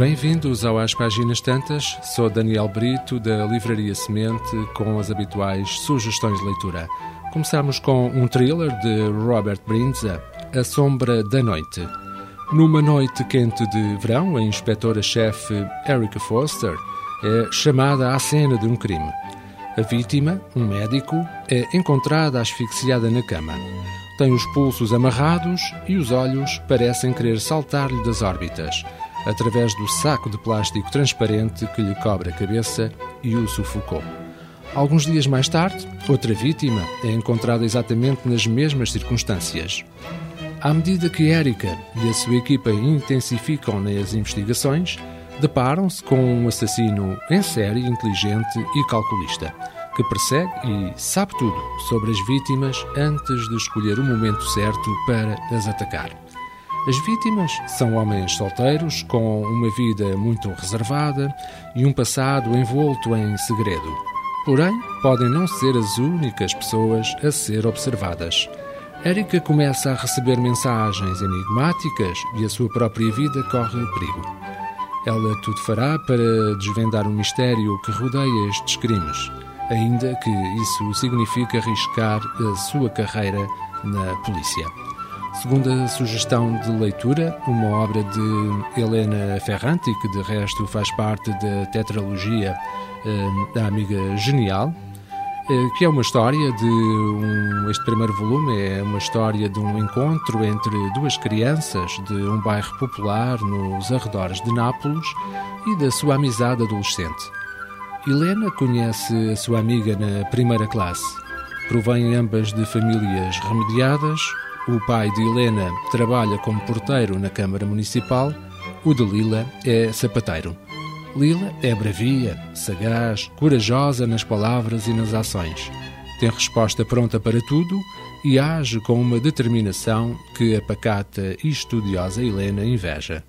Bem-vindos ao Às Páginas Tantas. Sou Daniel Brito, da Livraria Semente, com as habituais sugestões de leitura. Começamos com um thriller de Robert Brinza, A Sombra da Noite. Numa noite quente de verão, a inspetora-chefe Erica Foster é chamada à cena de um crime. A vítima, um médico, é encontrada asfixiada na cama. Tem os pulsos amarrados e os olhos parecem querer saltar-lhe das órbitas através do saco de plástico transparente que lhe cobre a cabeça e o sufocou. Alguns dias mais tarde, outra vítima é encontrada exatamente nas mesmas circunstâncias. À medida que Erika e a sua equipa intensificam nas investigações, deparam-se com um assassino em série inteligente e calculista, que persegue e sabe tudo sobre as vítimas antes de escolher o momento certo para as atacar. As vítimas são homens solteiros com uma vida muito reservada e um passado envolto em segredo. Porém, podem não ser as únicas pessoas a ser observadas. Érica começa a receber mensagens enigmáticas e a sua própria vida corre perigo. Ela tudo fará para desvendar o mistério que rodeia estes crimes, ainda que isso signifique arriscar a sua carreira na polícia. Segunda sugestão de leitura, uma obra de Helena Ferranti, que de resto faz parte da tetralogia eh, da Amiga Genial, eh, que é uma história de um, este primeiro volume é uma história de um encontro entre duas crianças de um bairro popular nos arredores de Nápoles e da sua amizade adolescente. Helena conhece a sua amiga na primeira classe. Provém ambas de famílias remediadas, o pai de Helena trabalha como porteiro na Câmara Municipal, o de Lila é sapateiro. Lila é bravia, sagaz, corajosa nas palavras e nas ações. Tem resposta pronta para tudo e age com uma determinação que a pacata e estudiosa Helena inveja.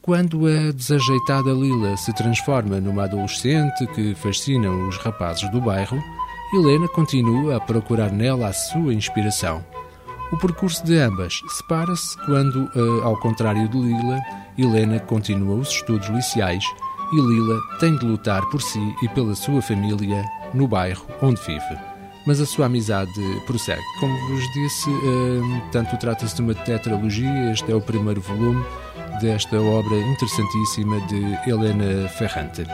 Quando a desajeitada Lila se transforma numa adolescente que fascina os rapazes do bairro, Helena continua a procurar nela a sua inspiração. O percurso de ambas separa-se quando, eh, ao contrário de Lila, Helena continua os estudos liceais e Lila tem de lutar por si e pela sua família no bairro onde vive. Mas a sua amizade prossegue. Como vos disse, eh, tanto trata-se de uma tetralogia, este é o primeiro volume desta obra interessantíssima de Helena Ferrante.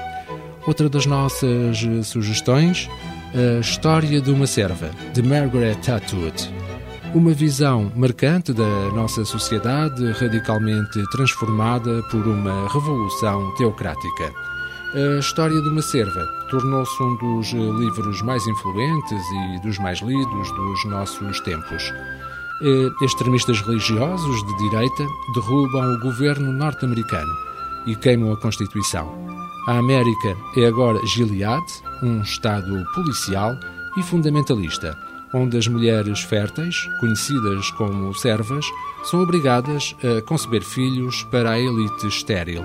Outra das nossas sugestões, a História de uma Serva, de Margaret Atwood uma visão marcante da nossa sociedade radicalmente transformada por uma revolução teocrática. A História de uma Serva tornou-se um dos livros mais influentes e dos mais lidos dos nossos tempos. Extremistas religiosos de direita derrubam o governo norte-americano e queimam a Constituição. A América é agora Gilead, um Estado policial e fundamentalista onde as mulheres férteis, conhecidas como servas, são obrigadas a conceber filhos para a elite estéril.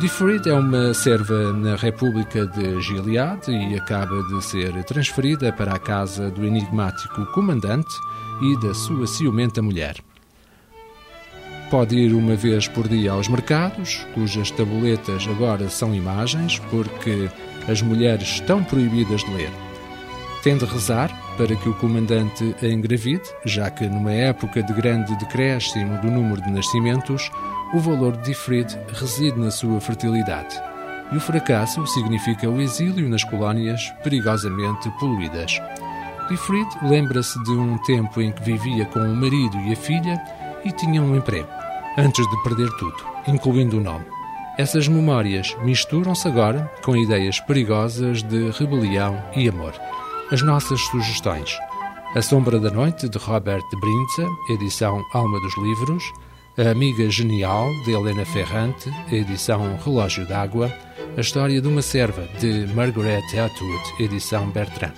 Diffrid é uma serva na República de Gilead e acaba de ser transferida para a casa do enigmático comandante e da sua ciumenta mulher. Pode ir uma vez por dia aos mercados, cujas tabuletas agora são imagens, porque as mulheres estão proibidas de ler. Tem de rezar para que o comandante a engravide, já que numa época de grande decréscimo do número de nascimentos, o valor de Ifrid reside na sua fertilidade. E o fracasso significa o exílio nas colónias perigosamente poluídas. Ifrid lembra-se de um tempo em que vivia com o marido e a filha e tinha um emprego, antes de perder tudo, incluindo o nome. Essas memórias misturam-se agora com ideias perigosas de rebelião e amor as nossas sugestões. A Sombra da Noite, de Robert Brinza, edição Alma dos Livros. A Amiga Genial, de Helena Ferrante, edição Relógio d'Água. A História de uma Serva, de Margaret Atwood, edição Bertrand.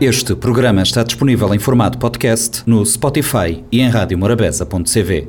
Este programa está disponível em formato podcast no Spotify e em radiomorabeza.cv.